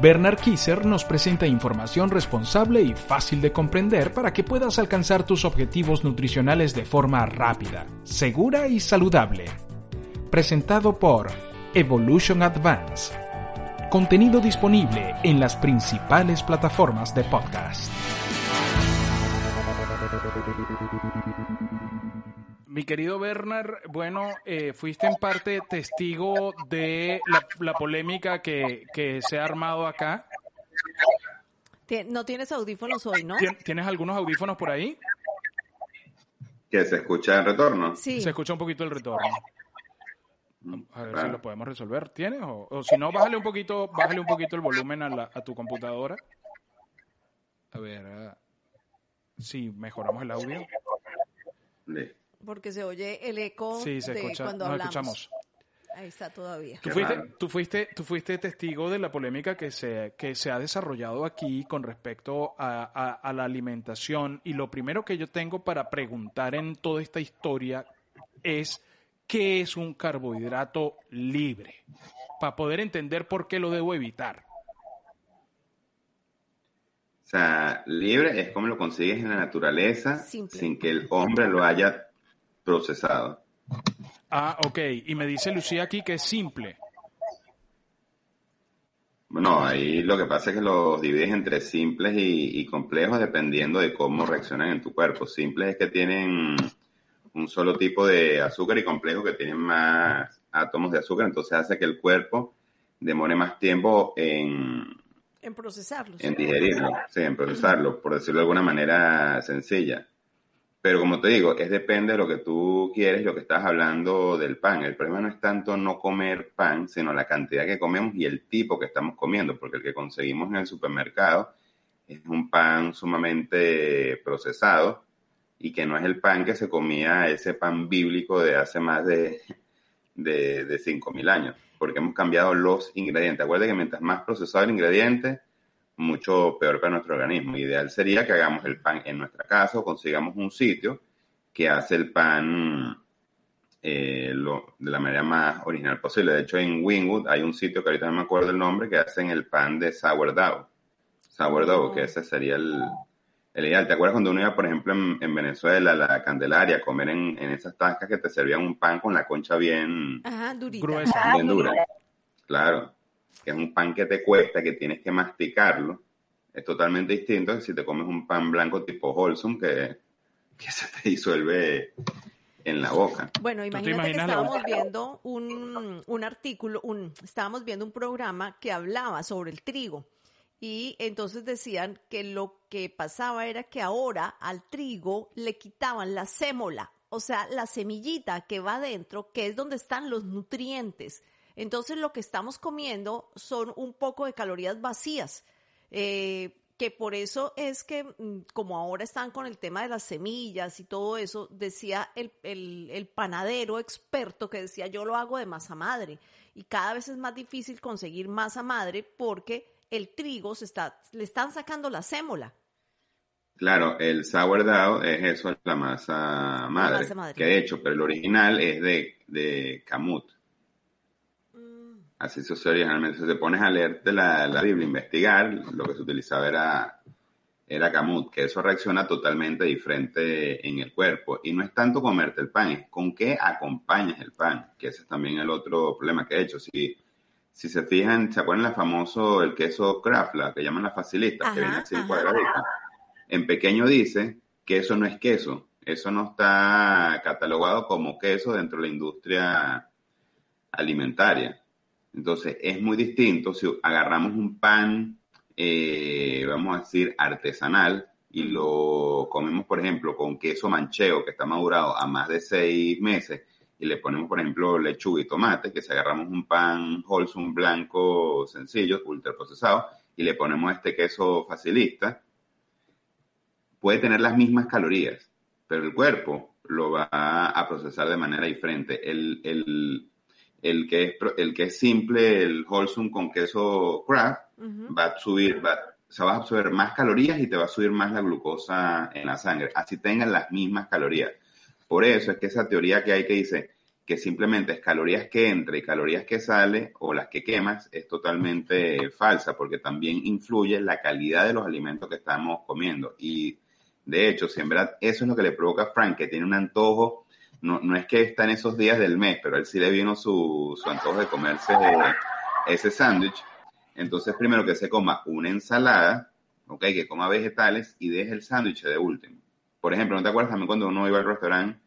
Bernard Kisser nos presenta información responsable y fácil de comprender para que puedas alcanzar tus objetivos nutricionales de forma rápida, segura y saludable. Presentado por Evolution Advance. Contenido disponible en las principales plataformas de podcast. Mi querido Bernard, bueno, eh, fuiste en parte testigo de la, la polémica que, que, se ha armado acá. No tienes audífonos hoy, ¿no? ¿Tienes algunos audífonos por ahí? ¿Que se escucha el retorno? Sí. Se escucha un poquito el retorno. A ver si lo podemos resolver. ¿Tienes? O, o, si no, bájale un poquito, bájale un poquito el volumen a, la, a tu computadora. A ver, uh, si mejoramos el audio. Sí. Porque se oye el eco sí, se de escucha, cuando nos hablamos. escuchamos. Ahí está todavía. Tú fuiste, tú, fuiste, tú fuiste testigo de la polémica que se, que se ha desarrollado aquí con respecto a, a, a la alimentación. Y lo primero que yo tengo para preguntar en toda esta historia es qué es un carbohidrato libre, para poder entender por qué lo debo evitar. O sea, libre es como lo consigues en la naturaleza Simple. sin que el hombre lo haya procesado. Ah, ok. Y me dice Lucía aquí que es simple. Bueno, ahí lo que pasa es que los divides entre simples y, y complejos dependiendo de cómo reaccionan en tu cuerpo. Simples es que tienen un solo tipo de azúcar y complejos que tienen más átomos de azúcar, entonces hace que el cuerpo demore más tiempo en, En procesarlos. en digerirlo, sí, en procesarlo, por decirlo de alguna manera sencilla. Pero como te digo, es depende de lo que tú quieres, lo que estás hablando del pan. El problema no es tanto no comer pan, sino la cantidad que comemos y el tipo que estamos comiendo, porque el que conseguimos en el supermercado es un pan sumamente procesado y que no es el pan que se comía, ese pan bíblico de hace más de, de, de 5.000 años, porque hemos cambiado los ingredientes. Acuérdate que mientras más procesado el ingrediente, mucho peor para nuestro organismo. Ideal sería que hagamos el pan en nuestra casa o consigamos un sitio que hace el pan eh, lo, de la manera más original posible. De hecho, en Wingwood hay un sitio que ahorita no me acuerdo el nombre, que hacen el pan de sourdough. Sourdough, que ese sería el, el ideal. ¿Te acuerdas cuando uno iba, por ejemplo, en, en Venezuela, a la Candelaria, a comer en, en esas tascas que te servían un pan con la concha bien, Ajá, durita. Gruesa. bien dura? Claro, que es un pan que te cuesta, que tienes que masticarlo. Es totalmente distinto que si te comes un pan blanco tipo Wholesome que, que se te disuelve en la boca. Bueno, te imagínate que estábamos viendo un, un artículo, un, estábamos viendo un programa que hablaba sobre el trigo. Y entonces decían que lo que pasaba era que ahora al trigo le quitaban la sémola, o sea, la semillita que va adentro, que es donde están los nutrientes. Entonces lo que estamos comiendo son un poco de calorías vacías. Eh, que por eso es que, mm, como ahora están con el tema de las semillas y todo eso, decía el, el, el panadero experto que decía, yo lo hago de masa madre. Y cada vez es más difícil conseguir masa madre porque el trigo se está, le están sacando la sémola. Claro, el sourdough es eso, la masa madre, masa madre. que de hecho, pero el original es de, de camut. Así se. Si te pones a leerte la, la Biblia, investigar, lo que se utilizaba era, era camut, que eso reacciona totalmente diferente en el cuerpo. Y no es tanto comerte el pan, es con qué acompañas el pan, que ese es también el otro problema que he hecho. Si, si se fijan, ¿se acuerdan el famoso, el queso Kraft, la que llaman la facilita, que Ajá, viene así ajá. cuadradito? En pequeño dice que eso no es queso, eso no está catalogado como queso dentro de la industria alimentaria. Entonces, es muy distinto si agarramos un pan, eh, vamos a decir, artesanal y lo comemos, por ejemplo, con queso manchego que está madurado a más de seis meses y le ponemos, por ejemplo, lechuga y tomate, que si agarramos un pan wholesome blanco sencillo, ultra procesado, y le ponemos este queso facilista, puede tener las mismas calorías, pero el cuerpo lo va a procesar de manera diferente. El, el, el, que, es, el que es simple, el wholesome con queso craft, va a subir, va, se va a absorber más calorías y te va a subir más la glucosa en la sangre, así tengan las mismas calorías. Por eso es que esa teoría que hay que dice que simplemente es calorías que entra y calorías que sale o las que quemas es totalmente falsa porque también influye la calidad de los alimentos que estamos comiendo. Y de hecho, si en verdad eso es lo que le provoca a Frank, que tiene un antojo, no, no es que está en esos días del mes, pero él sí le vino su, su antojo de comerse ese sándwich. Entonces, primero que se coma una ensalada, ok, que coma vegetales y deje el sándwich de último. Por ejemplo, ¿no te acuerdas también cuando uno iba al restaurante?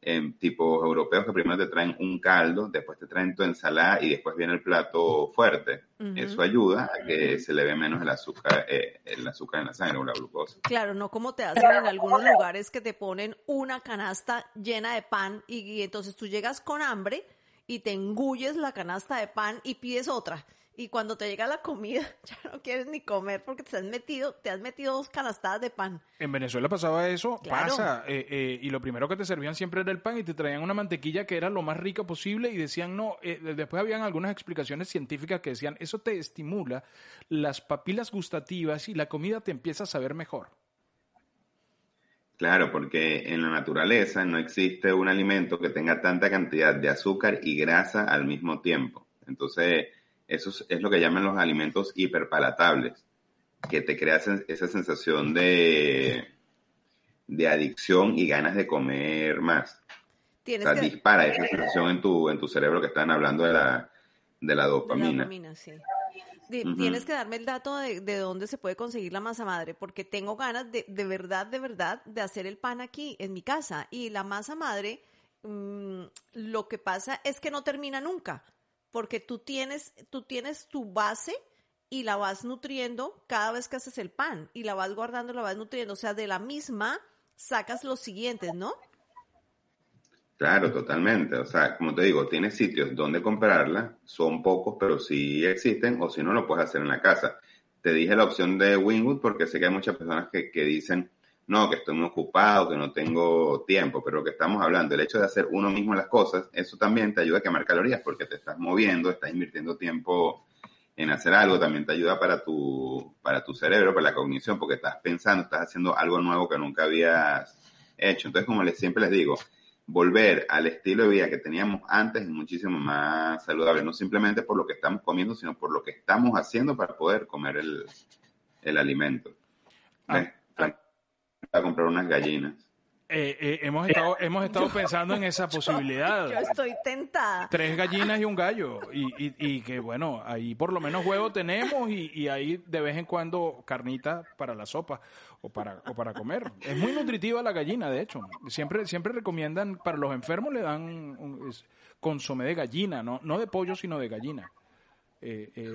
Eh, tipos europeos que primero te traen un caldo, después te traen tu ensalada y después viene el plato fuerte. Eso ayuda a que se le ve menos el azúcar, eh, el azúcar en la sangre o la glucosa. Claro, no como te hacen en algunos lugares que te ponen una canasta llena de pan y, y entonces tú llegas con hambre y te engulles la canasta de pan y pides otra y cuando te llega la comida ya no quieres ni comer porque te has metido, te has metido dos canastadas de pan. En Venezuela pasaba eso, pasa, eh, eh, y lo primero que te servían siempre era el pan y te traían una mantequilla que era lo más rica posible y decían no, eh, después habían algunas explicaciones científicas que decían eso te estimula las papilas gustativas y la comida te empieza a saber mejor. Claro, porque en la naturaleza no existe un alimento que tenga tanta cantidad de azúcar y grasa al mismo tiempo. Entonces, eso es, lo que llaman los alimentos hiperpalatables, que te crean esa sensación de, de adicción y ganas de comer más. o sea, dispara esa sensación en tu, en tu cerebro que están hablando de la, de la dopamina. dopamina sí. Tienes que darme el dato de, de, dónde se puede conseguir la masa madre, porque tengo ganas de, de verdad, de verdad, de hacer el pan aquí en mi casa. Y la masa madre, mm, lo que pasa es que no termina nunca porque tú tienes, tú tienes tu base y la vas nutriendo cada vez que haces el pan y la vas guardando, la vas nutriendo. O sea, de la misma sacas los siguientes, ¿no? Claro, totalmente. O sea, como te digo, tienes sitios donde comprarla, son pocos, pero sí existen, o si no, lo puedes hacer en la casa. Te dije la opción de Wingwood porque sé que hay muchas personas que, que dicen, no, que estoy muy ocupado, que no tengo tiempo, pero lo que estamos hablando, el hecho de hacer uno mismo las cosas, eso también te ayuda a quemar calorías porque te estás moviendo, estás invirtiendo tiempo en hacer algo, también te ayuda para tu, para tu cerebro, para la cognición, porque estás pensando, estás haciendo algo nuevo que nunca habías hecho. Entonces, como les, siempre les digo, volver al estilo de vida que teníamos antes es muchísimo más saludable, no simplemente por lo que estamos comiendo, sino por lo que estamos haciendo para poder comer el, el alimento. A comprar unas gallinas. Eh, eh, hemos estado, hemos estado pensando en esa posibilidad. Yo, estoy tentada. Tres gallinas y un gallo. Y, y, que bueno, ahí por lo menos huevo tenemos y, y, ahí de vez en cuando carnita para la sopa o para, o para comer. Es muy nutritiva la gallina, de hecho. Siempre, siempre recomiendan, para los enfermos le dan un, consomé de gallina, no, no de pollo, sino de gallina. Eh, eh,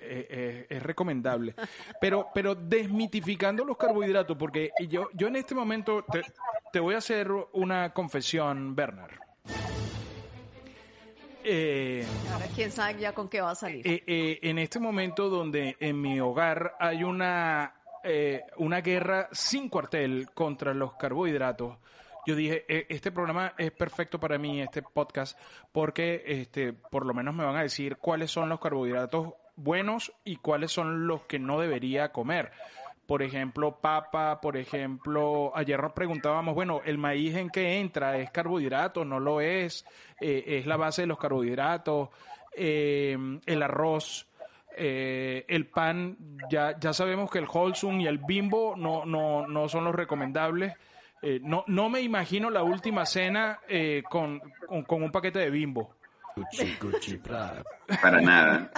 eh, es recomendable. Pero, pero desmitificando los carbohidratos, porque yo, yo en este momento te, voy a hacer una confesión, Bernard. Ahora quién sabe ya con qué va a salir. en este momento donde en mi hogar hay una, una guerra sin cuartel contra los carbohidratos, yo dije, e, este programa es perfecto para mí, este podcast, porque este, por lo menos me van a decir cuáles son los carbohidratos buenos y cuáles son los que no debería comer. Por ejemplo, papa, por ejemplo, ayer nos preguntábamos, bueno, ¿el maíz en qué entra? ¿Es carbohidrato? ¿No lo es? Eh, ¿Es la base de los carbohidratos? Eh, el arroz, eh, el pan, ya, ya sabemos que el Holsum y el Bimbo no, no, no son los recomendables. Eh, no, no me imagino la última cena eh, con, con, un paquete de bimbo. Para nada.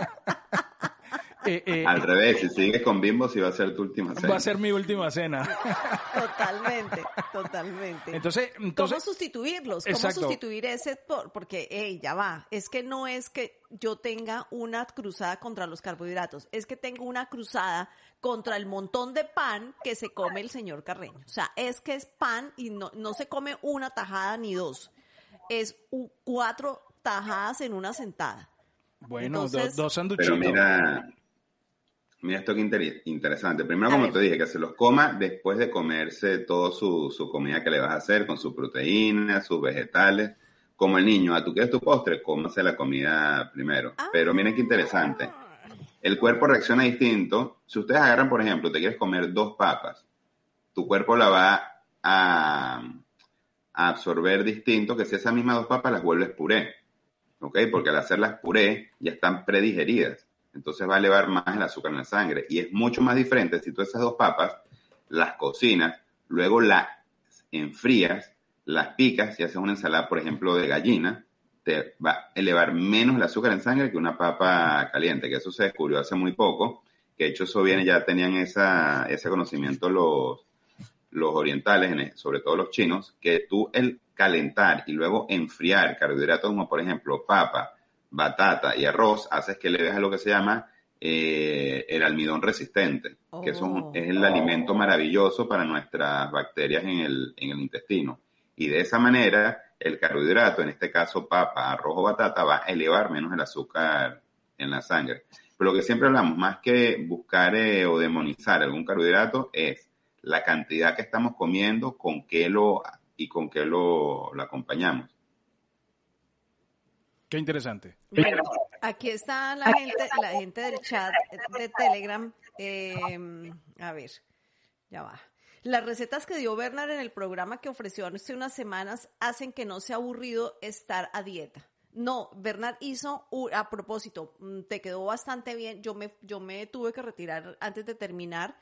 Eh, Al revés, si sigues con bimbo, si va a ser tu última cena. Va a ser mi última cena. Totalmente, totalmente. Entonces, entonces ¿cómo sustituirlos? ¿Cómo sustituir ese? Por, porque, hey, ya va. Es que no es que yo tenga una cruzada contra los carbohidratos, es que tengo una cruzada contra el montón de pan que se come el señor Carreño. O sea, es que es pan y no, no se come una tajada ni dos. es cuatro tajadas en una sentada. Bueno, dos sanduchitos. Pero mira, mira esto que interesante. Primero, como te dije, que se los coma después de comerse toda su, su comida que le vas a hacer, con sus proteínas, sus vegetales como el niño, a ah, tú quieres tu postre, cómase la comida primero. Ah. Pero miren qué interesante. El cuerpo reacciona distinto. Si ustedes agarran, por ejemplo, te quieres comer dos papas, tu cuerpo la va a, absorber distinto que si esas mismas dos papas las vuelves puré. ¿Ok? Porque al hacerlas puré ya están predigeridas. Entonces va a elevar más el azúcar en la sangre. Y es mucho más diferente si tú esas dos papas las cocinas, luego las enfrías las picas y haces una ensalada, por ejemplo, de gallina, te va a elevar menos el azúcar en sangre que una papa caliente, que eso se descubrió hace muy poco, que de hecho eso viene, ya tenían esa, ese conocimiento los, los orientales, sobre todo los chinos, que tú el calentar y luego enfriar carbohidratos como por ejemplo papa, batata y arroz, haces que le a lo que se llama eh, el almidón resistente, que eso es el alimento maravilloso para nuestras bacterias en el, en el intestino. Y de esa manera, el carbohidrato, en este caso papa, arroz o batata, va a elevar menos el azúcar en la sangre. Pero lo que siempre hablamos, más que buscar eh, o demonizar algún carbohidrato, es la cantidad que estamos comiendo, con qué lo y con qué lo, acompañamos. Qué interesante. aquí está la gente, la gente del chat de Telegram. Eh, a ver, ya va. Las recetas que dio Bernard en el programa que ofreció hace unas semanas hacen que no sea aburrido estar a dieta. No, Bernard hizo, a propósito, mm, te quedó bastante bien. Yo me, yo me tuve que retirar antes de terminar.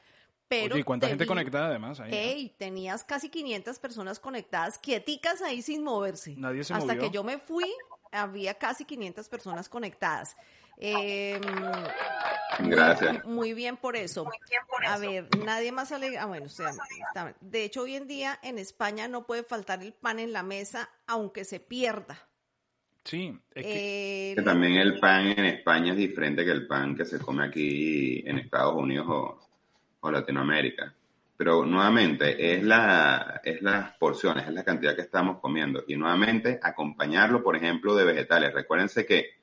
Pero Oye, ¿cuánta gente conectada además? Ahí, tenías casi 500 personas conectadas, quieticas ahí sin moverse. Nadie se Hasta que yo me fui, había casi 500 personas conectadas. Eh, Gracias. Muy, bien por eso. A ver, nadie más alega. Ah, bueno, o sea, de hecho, hoy en día en España no puede faltar el pan en la mesa, aunque se pierda. Sí, es que... también el pan en España es diferente que el pan que se come aquí en Estados Unidos o, Latinoamérica. Pero nuevamente, es, la, es las porciones, es la cantidad que estamos comiendo. Y nuevamente, acompañarlo, por ejemplo, de vegetales. Recuérdense que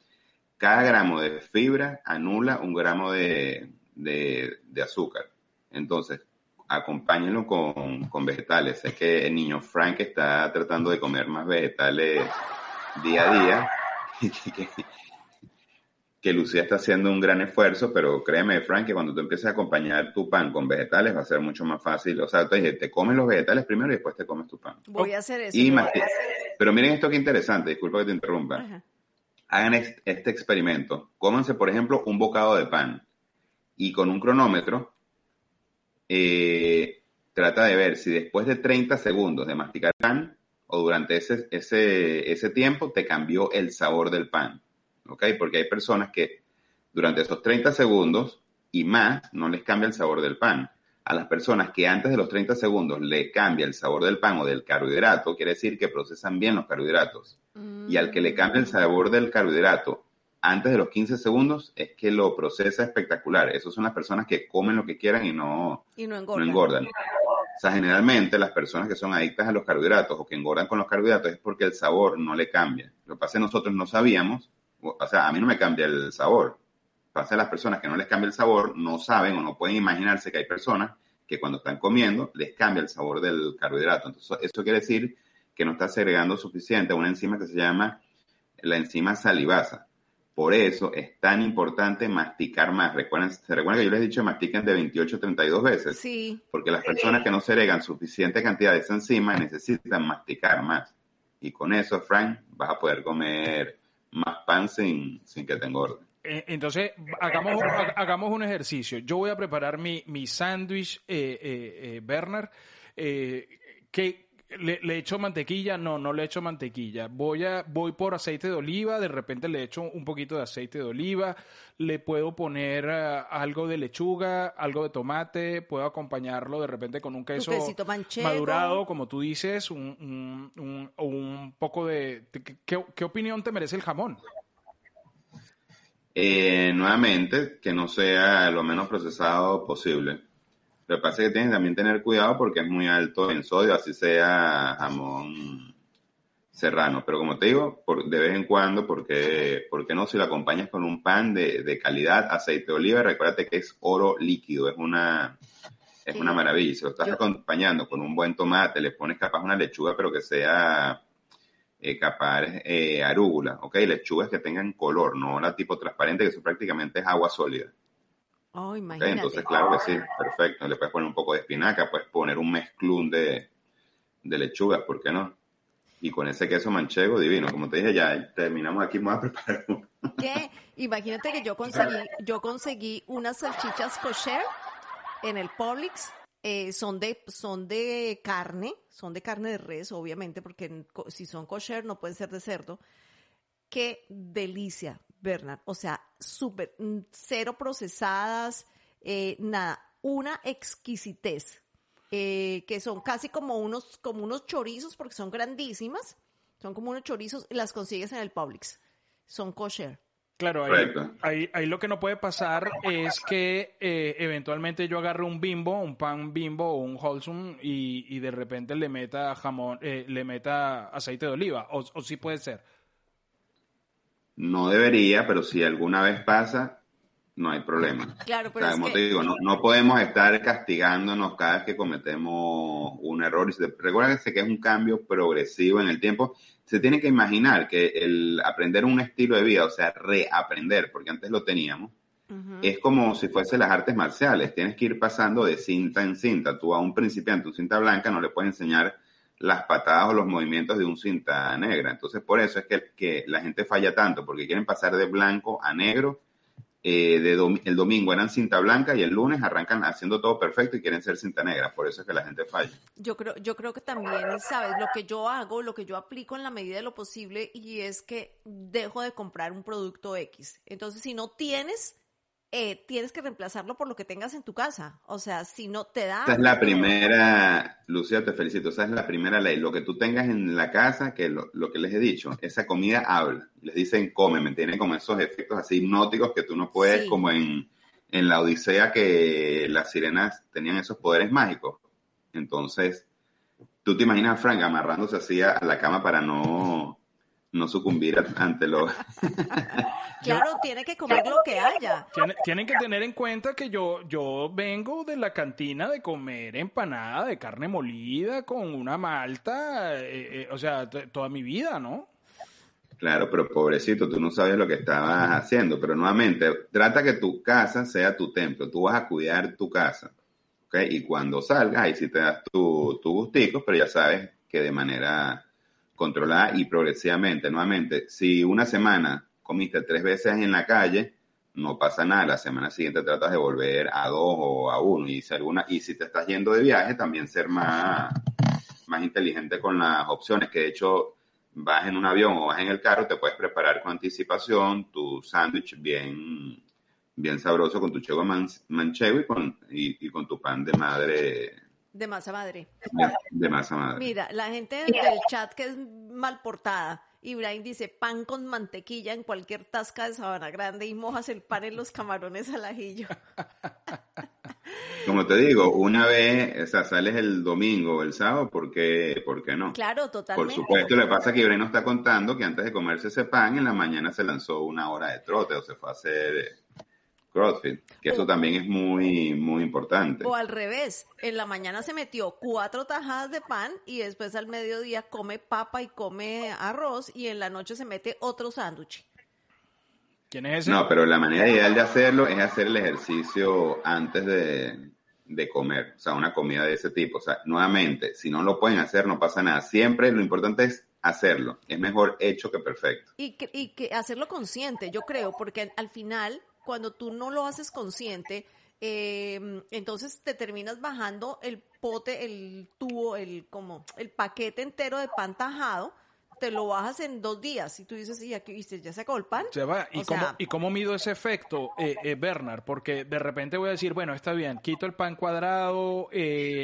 cada gramo de fibra anula un gramo de, azúcar. Entonces, acompáñenlo con, vegetales. Sé que el niño Frank está tratando de comer más vegetales día a día. que Lucía está haciendo un gran esfuerzo, pero créeme, Frank, que cuando tú empieces a acompañar tu pan con vegetales va a ser mucho más fácil. O sea, te, te comes los vegetales primero y después te comes tu pan. Voy a hacer eso. Pero miren esto que interesante, disculpa que te interrumpa hagan este experimento. Cómanse, por ejemplo, un bocado de pan y con un cronómetro eh, trata de ver si después de 30 segundos de masticar pan o durante ese, ese, ese tiempo te cambió el sabor del pan. ¿Ok? Porque hay personas que durante esos 30 segundos y más no les cambia el sabor del pan a las personas que antes de los 30 segundos le cambia el sabor del pan o del carbohidrato, quiere decir que procesan bien los carbohidratos. Y al que le cambia el sabor del carbohidrato antes de los 15 segundos es que lo procesa espectacular. Esas son las personas que comen lo que quieran y no, engordan. O sea, generalmente las personas que son adictas a los carbohidratos o que engordan con los carbohidratos es porque el sabor no le cambia. Lo que pasa es que nosotros no sabíamos, o sea, a mí no me cambia el sabor pasa a las personas que no les cambia el sabor, no saben o no pueden imaginarse que hay personas que cuando están comiendo les cambia el sabor del carbohidrato. Entonces, eso quiere decir que no está segregando suficiente una enzima que se llama la enzima salivasa. Por eso es tan importante masticar más. Recuerden, ¿Se recuerdan que yo les he dicho que mastiquen de 28 a 32 veces? Sí. Porque las personas que no segregan suficiente cantidad de esa enzima necesitan masticar más. Y con eso, Frank, vas a poder comer más pan sin, sin que te engorde. Eh, entonces, hagamos, hagamos un ejercicio. Yo voy a preparar mi, mi sándwich, eh, eh, Bernard. que le, echo mantequilla, no, no le echo mantequilla. Voy a, voy por aceite de oliva, de repente le echo un poquito de aceite de oliva, le puedo poner algo de lechuga, algo de tomate, puedo acompañarlo de repente con un queso madurado, como tú dices, un, un, un, poco de... ¿qué, ¿Qué opinión te merece el jamón? Eh, nuevamente, que no sea lo menos procesado posible. Lo que pasa es que tienes que también tener cuidado porque es muy alto en sodio, así sea jamón serrano. Pero como te digo, por, de vez en cuando, porque, porque no si lo acompañas con un pan de, de calidad, aceite de oliva, recuérdate que es oro líquido, es una, es una maravilla. Si lo estás acompañando con un buen tomate, le pones capaz una lechuga, pero que sea eh, capaz eh, arúgula, ¿ok? Lechugas que tengan color, no la tipo transparente, que eso prácticamente es agua sólida. Oh, imagínate. Entonces, claro que sí, perfecto. Le puedes poner un poco de espinaca, puedes poner un mezclún de, de lechugas, ¿por qué no? Y con ese queso manchego divino, como te dije, ya terminamos aquí, vamos a preparar ¿Qué? Imagínate que yo conseguí, yo conseguí unas salchichas kosher en el Publix. Eh, son de son de carne, son de carne de res, obviamente, porque si son kosher no pueden ser de cerdo. Qué delicia, Bernard. O sea, súper, mm, cero procesadas, eh, nada, una exquisitez. Eh, que son casi como unos, como unos chorizos, porque son grandísimas. Son como unos chorizos y las consigues en el Publix. Son kosher. Claro, ahí, ahí, ahí, lo que no puede pasar es que eh, eventualmente yo agarre un bimbo, un pan bimbo o un wholesome y, y de repente le meta jamón, eh, le meta aceite de oliva. O, o sí puede ser. No debería, pero si alguna vez pasa, no hay problema. Claro, pero como te digo, no, no, podemos estar castigándonos cada vez que cometemos un error. Recuérdense que es un cambio progresivo en el tiempo. Se tiene que imaginar que el aprender un estilo de vida, o sea, reaprender, porque antes lo teníamos, es como si fuese las artes marciales. Tienes que ir pasando de cinta en cinta. Tú a un principiante, un cinta blanca, no le puedes enseñar las patadas o los movimientos de un cinta negra. Entonces, por eso es que, la gente falla tanto, porque quieren pasar de blanco a negro eh, de el domingo eran cinta blanca y el lunes arrancan haciendo todo perfecto y quieren ser cinta negra. Por eso es que la gente falla. Yo creo, yo creo que también, ¿sabes? Lo que yo hago, lo que yo aplico en la medida de lo posible y es que dejo de comprar un producto X. Entonces, si no tienes eh, tienes que reemplazarlo por lo que tengas en tu casa. O sea, si no te da... Esa es la primera, Lucía, te felicito, esa es la primera ley. Lo que tú tengas en la casa, que lo, que les he dicho, esa comida habla. Les dicen come, me tienen como esos efectos así hipnóticos que tú no puedes, como en, en la Odisea que las sirenas tenían esos poderes mágicos. Entonces, tú te imaginas a Frank amarrándose así a la cama para no no sucumbir ante lo... claro, tiene que comer lo que haya. tienen que tener en cuenta que yo, yo vengo de la cantina de comer empanada de carne molida con una malta, eh, eh, o sea, toda mi vida, ¿no? Claro, pero pobrecito, tú no sabes lo que estabas haciendo, pero nuevamente, trata que tu casa sea tu templo, tú vas a cuidar tu casa, ¿ok? Y cuando salgas, ahí sí te das tu, tu gustico, pero ya sabes que de manera controlada y progresivamente. Nuevamente, si una semana comiste tres veces en la calle, no pasa nada. La semana siguiente tratas de volver a dos o a uno. Y si, alguna, y si te estás yendo de viaje, también ser más, más inteligente con las opciones. Que de hecho, vas en un avión o vas en el carro, te puedes preparar con anticipación tu sándwich bien, bien sabroso con tu chego manchego y con, y con tu pan de madre de masa madre. De, masa madre. Mira, la gente del chat que es mal portada. Ibrahim dice pan con mantequilla en cualquier tasca de sabana grande y mojas el pan en los camarones al ajillo. Como te digo, una vez, o sea, sales el domingo o el sábado, ¿por qué, ¿por qué no? Claro, totalmente. Por supuesto, le pasa que Ibrahim nos está contando que antes de comerse ese pan, en la mañana se lanzó una hora de trote o se fue a hacer CrossFit, que eso también es muy, muy importante. O al revés, en la mañana se metió cuatro tajadas de pan y después al mediodía come papa y come arroz y en la noche se mete otro sándwich. ¿Quién es ese? No, pero la manera ideal de hacerlo es hacer el ejercicio antes de, de comer, o sea, una comida de ese tipo. O sea, nuevamente, si no lo pueden hacer, no pasa nada. Siempre lo importante es hacerlo. Es mejor hecho que perfecto. Y que, y que hacerlo consciente, yo creo, porque al final cuando tú no lo haces consciente, eh, entonces te terminas bajando el pote, el tubo, el como el paquete entero de pan tajado, te lo bajas en dos días y tú dices, y aquí viste, ya se acabó el pan. Se va. ¿Y, cómo, ¿Y cómo mido ese efecto, eh, eh, Bernard? Porque de repente voy a decir, bueno, está bien, quito el pan cuadrado,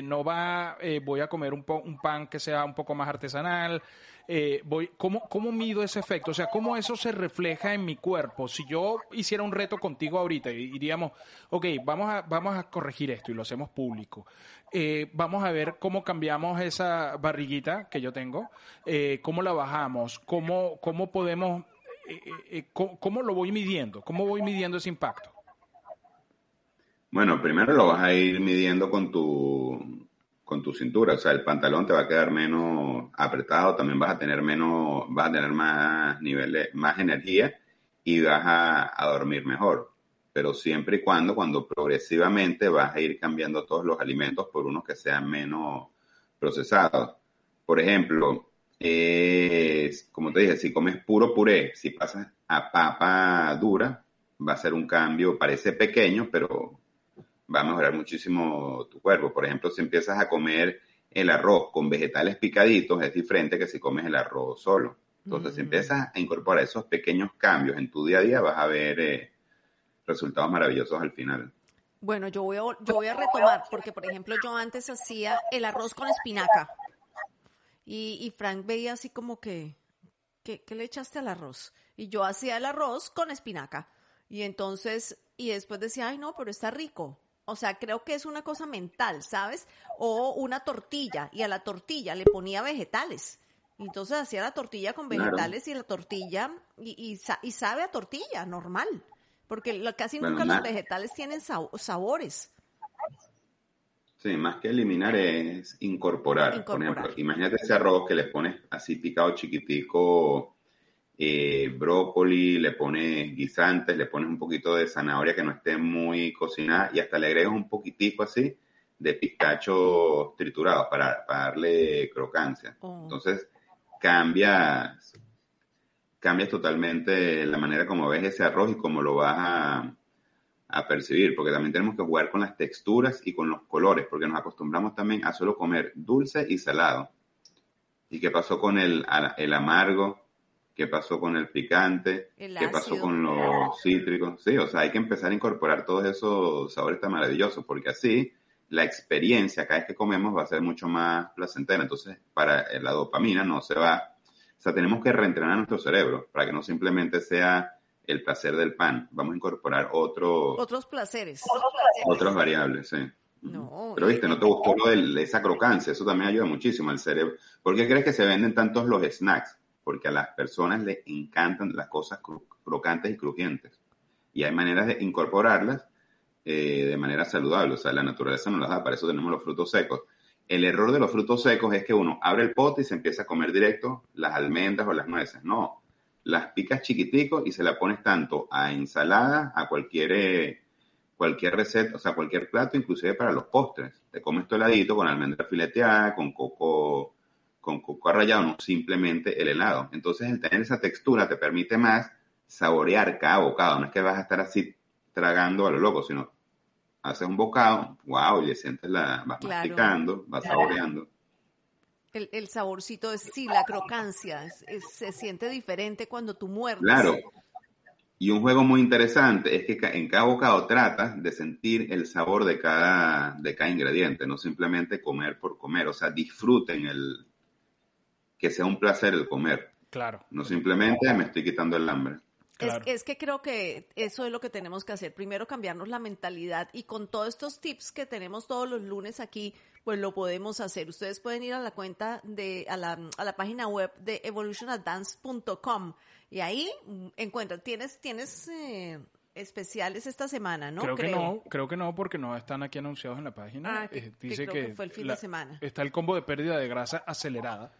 no va, voy a comer un, un pan que sea un poco más artesanal, eh, voy, ¿cómo, ¿cómo mido ese efecto? O sea, ¿cómo eso se refleja en mi cuerpo? Si yo hiciera un reto contigo ahorita y diríamos, ok, vamos a, vamos a corregir esto y lo hacemos público. Eh, vamos a ver cómo cambiamos esa barriguita que yo tengo, eh, cómo la bajamos, cómo, cómo podemos, cómo, cómo lo voy midiendo, cómo voy midiendo ese impacto. Bueno, primero lo vas a ir midiendo con tu, con tu cintura, o sea, el pantalón te va a quedar menos apretado, también vas a tener menos, vas a tener más niveles, más energía y vas a, dormir mejor. Pero siempre y cuando, cuando progresivamente vas a ir cambiando todos los alimentos por unos que sean menos procesados. Por ejemplo, como te dije, si comes puro puré, si pasas a papa dura, va a ser un cambio, parece pequeño, pero va a mejorar muchísimo tu cuerpo. Por ejemplo, si empiezas a comer el arroz con vegetales picaditos, es diferente que si comes el arroz solo. Entonces, si mm. empiezas a incorporar esos pequeños cambios en tu día a día, vas a ver eh, resultados maravillosos al final. Bueno, yo voy, a, yo voy a retomar, porque por ejemplo yo antes hacía el arroz con espinaca y, y Frank veía así como que, ¿qué, le echaste al arroz? Y yo hacía el arroz con espinaca. Y entonces, y después decía, ay no, pero está rico. O sea, creo que es una cosa mental, ¿sabes? O una tortilla y a la tortilla le ponía vegetales. Entonces hacía la tortilla con vegetales y la tortilla y, y, sabe a tortilla, normal. Porque casi nunca los vegetales tienen sabores. Sí, más que eliminar es incorporar. Por ejemplo, imagínate ese arroz que le pones así picado chiquitico eh, brócoli, le pones guisantes, le pones un poquito de zanahoria que no esté muy cocinada y hasta le agregas un poquitico así de pistacho triturado para, darle crocancia. Oh. Entonces cambias, cambias totalmente la manera como ves ese arroz y cómo lo vas a, a percibir, porque también tenemos que jugar con las texturas y con los colores, porque nos acostumbramos también a solo comer dulce y salado. ¿Y qué pasó con el, el amargo? Qué pasó con el picante, qué pasó con los cítricos. Sí, o sea, hay que empezar a incorporar todos esos sabores tan maravillosos, porque así la experiencia cada vez que comemos va a ser mucho más placentera. Entonces, para la dopamina no se va, o sea, tenemos que reentrenar nuestro cerebro para que no simplemente sea el placer del pan. Vamos a incorporar otros... Otros placeres. Otras variables, sí. No, Pero viste, no te gustó lo de esa crocancia, eso también ayuda muchísimo al cerebro. ¿Por qué crees que se venden tantos los snacks? Porque a las personas les encantan las cosas crocantes y crujientes. Y hay maneras de incorporarlas eh, de manera saludable. O sea, la naturaleza nos las da, para eso tenemos los frutos secos. El error de los frutos secos es que uno abre el pote y se empieza a comer directo las almendras o las nueces. No, las picas chiquitico y se la pones tanto a ensalada, a cualquier, eh, cualquier receta, o sea, cualquier plato, inclusive para los postres. Te comes tu con almendra fileteada, con coco con coco rallado, no simplemente el helado. Entonces, el tener esa textura te permite más saborear cada bocado. No es que vas a estar así tragando a lo loco, sino haces un bocado, wow, y le sientes la, vas masticando, vas saboreando. El, el, saborcito es, sí, la crocancia, se siente diferente cuando tú muerdes. Claro. Y un juego muy interesante es que en cada bocado tratas de sentir el sabor de cada, de cada ingrediente, no simplemente comer por comer, o sea, disfruten el, que sea un placer el comer. Claro. No simplemente me estoy quitando el hambre. Es, que creo que eso es lo que tenemos que hacer. Primero cambiarnos la mentalidad y con todos estos tips que tenemos todos los lunes aquí, pues lo podemos hacer. Ustedes pueden ir a la cuenta de, a la, a la página web de evolutionadvance.com y ahí encuentran, tienes, tienes eh, especiales esta semana, ¿no? Creo, que no, creo que no, porque no están aquí anunciados en la página. Ah, eh, dice que, fue el fin de semana. Está el combo de pérdida de grasa acelerada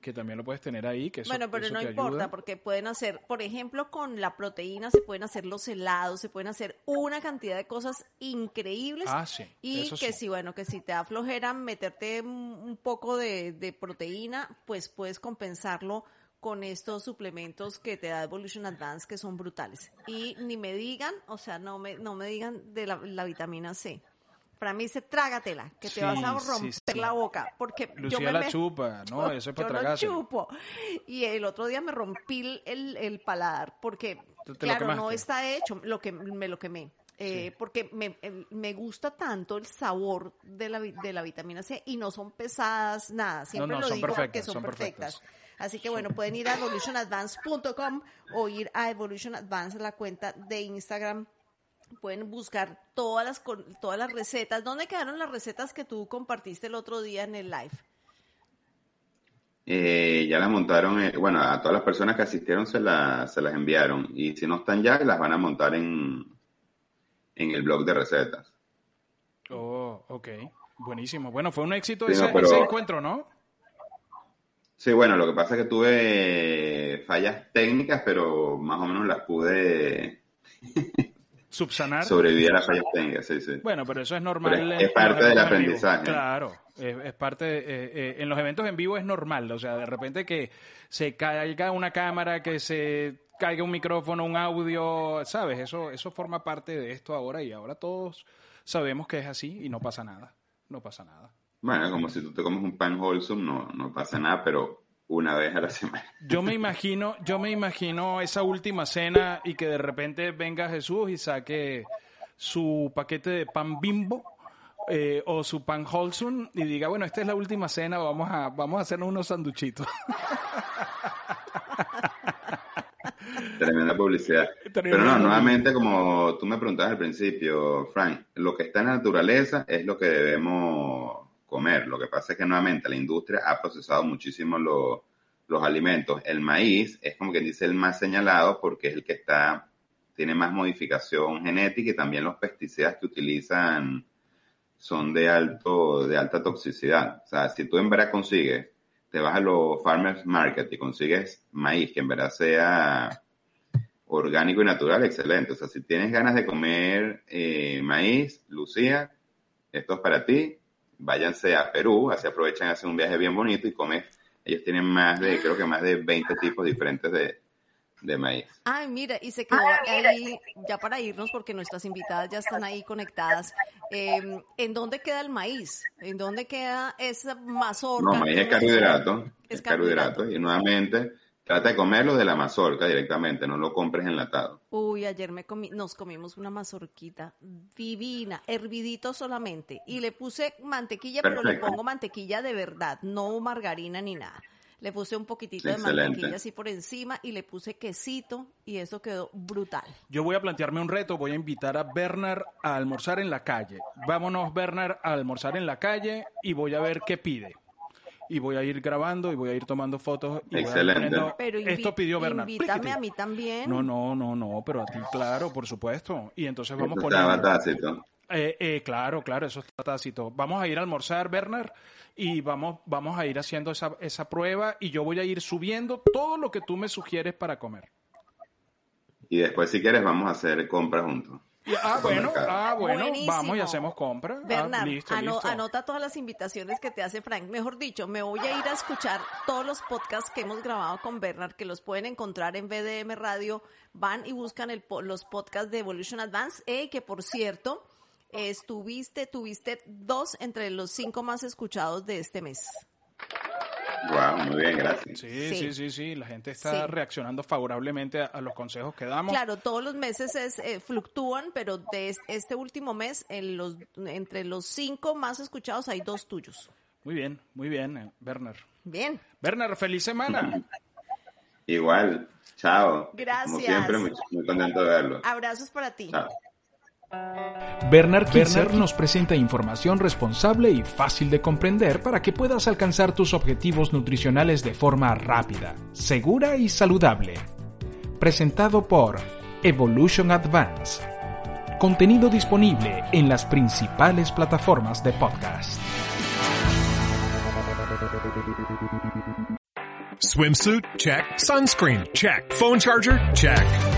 que, también lo puedes tener ahí. Que bueno, pero no importa, porque pueden hacer, por ejemplo, con la proteína se pueden hacer los helados, se pueden hacer una cantidad de cosas increíbles. Ah, sí. Y que si, bueno, que si te da flojera meterte un poco de, de proteína, pues puedes compensarlo con estos suplementos que te da Evolution Advance que son brutales. Y ni me digan, o sea, no me, no me digan de la vitamina C. Para mí dice, trágatela, que te vas a romper la boca. Porque Lucía yo me la chupa, ¿no? Eso es para tragarse. chupo. Y el otro día me rompí el, el paladar porque, claro, no está hecho lo que me lo quemé. eh, porque me, me gusta tanto el sabor de la, de la vitamina C y no son pesadas, nada, siempre no, lo digo que son, son perfectas. perfectas. Así que bueno, pueden ir a evolutionadvance.com o ir a Evolution Advance, la cuenta de Instagram. Pueden buscar todas las, con- todas las recetas. ¿Dónde quedaron las recetas que tú compartiste el otro día en el live? Eh, ya las montaron, eh, bueno, a todas las personas que asistieron se, la- se las enviaron. Y si no están ya, las van a montar en, en el blog de recetas. Oh, ok. Buenísimo. Bueno, fue un éxito Sí, ese, no, pero- ese encuentro, ¿no? Sí, bueno, lo que pasa es que tuve fallas técnicas, pero más o menos las pude Subsanar. sobrevivir a las fallas técnicas, sí, sí. Bueno, pero eso es normal. Es- parte del aprendizaje. Claro, es, es parte. de- eh, eh, en los eventos en vivo es normal. O sea, de repente que se caiga una cámara, que se caiga un micrófono, un audio, ¿sabes? Eso, eso forma parte de esto ahora y ahora todos sabemos que es así y no pasa nada. No pasa nada. Bueno, como si tú te comes un pan wholesome, no, no pasa nada, pero una vez a la semana. Yo me imagino, yo me imagino esa última cena y que de repente venga Jesús y saque su paquete de pan bimbo eh, o su pan Holson y diga, bueno, esta es la última cena, vamos a, vamos a hacernos unos sanduchitos. Tremenda publicidad. Pero no, nuevamente, como tú me preguntabas al principio, Frank, lo que está en la naturaleza es lo que debemos comer. Lo que pasa es que nuevamente la industria ha procesado muchísimo lo- los alimentos. El maíz es como que dice el más señalado porque es el que está, tiene más modificación genética y también los pesticidas que utilizan son de alto, de alta toxicidad. O sea, si tú en verdad consigues, te vas a los farmers market y consigues maíz que en verdad sea orgánico y natural, excelente. O sea, si tienes ganas de comer eh, maíz, Lucía, esto es para ti. Váyanse a Perú, así aprovechan, hacen un viaje bien bonito y comes. Ellos tienen más de, creo que más de 20 tipos diferentes de, de maíz. Ay, mira, y se quedó ahí, ya para irnos, porque nuestras invitadas ya están ahí conectadas. eh, ¿En dónde queda el maíz? ¿En dónde queda esa mazorca? No, maíz es carbohidrato, Es es carbohidrato. Y nuevamente, trata de comerlo de la mazorca directamente, no lo compres enlatado. Uy, ayer me comí, nos comimos una mazorquita divina, hervidito solamente. Y le puse mantequilla, pero le pongo mantequilla de verdad, no margarina ni nada. Le puse un poquitito de mantequilla así por encima y le puse quesito y eso quedó brutal. Yo voy a plantearme un reto, voy a invitar a Bernard a almorzar en la calle. Vámonos, Bernard, a almorzar en la calle y voy a ver qué pide. Y voy a ir grabando y voy a ir tomando fotos. Y voy a ir Excelente. poniendo, Pero Esto pidió Bernard. invítame a mí también. No, no, no, no, pero a ti, claro, por supuesto. Y entonces vamos poniendo. tácito. Eh, eh, claro, claro, eso está tácito. Vamos a ir a almorzar, Bernard, y vamos, vamos a ir haciendo esa, esa prueba y yo voy a ir subiendo todo lo que tú me sugieres para comer. Y después, si quieres, vamos a hacer compras juntos. Ah, bueno, ah, bueno, Buenísimo. vamos y hacemos compra. Ah, Bernard, listo, ano- listo. anota todas las invitaciones que te hace Frank. Mejor dicho, me voy a ir a escuchar todos los podcasts que hemos grabado con Bernard, que los pueden encontrar en BDM Radio. Van y buscan el los podcasts de Evolution Advance, eh, que por cierto, estuviste, tuviste dos entre los cinco más escuchados de este mes. Wow, muy bien, gracias. Sí, Sí. sí, sí, sí, la gente está Sí. reaccionando favorablemente a, a los consejos que damos. Claro, todos los meses es, eh, fluctúan, pero de es- este último mes, en los, entre los cinco más escuchados hay dos tuyos. Muy bien, muy bien, eh, Bernard. Bien. Bernard, feliz semana. Igual, chao. Como Gracias. siempre, muy, muy contento de verlo. Abrazos para ti. Chao. Bernard Kisser nos presenta información responsable y fácil de comprender para que puedas alcanzar tus objetivos nutricionales de forma rápida, segura y saludable. Presentado por Evolution Advance. Contenido disponible en las principales plataformas de podcast. Swimsuit? Check. Sunscreen? Check. Phone charger? Check.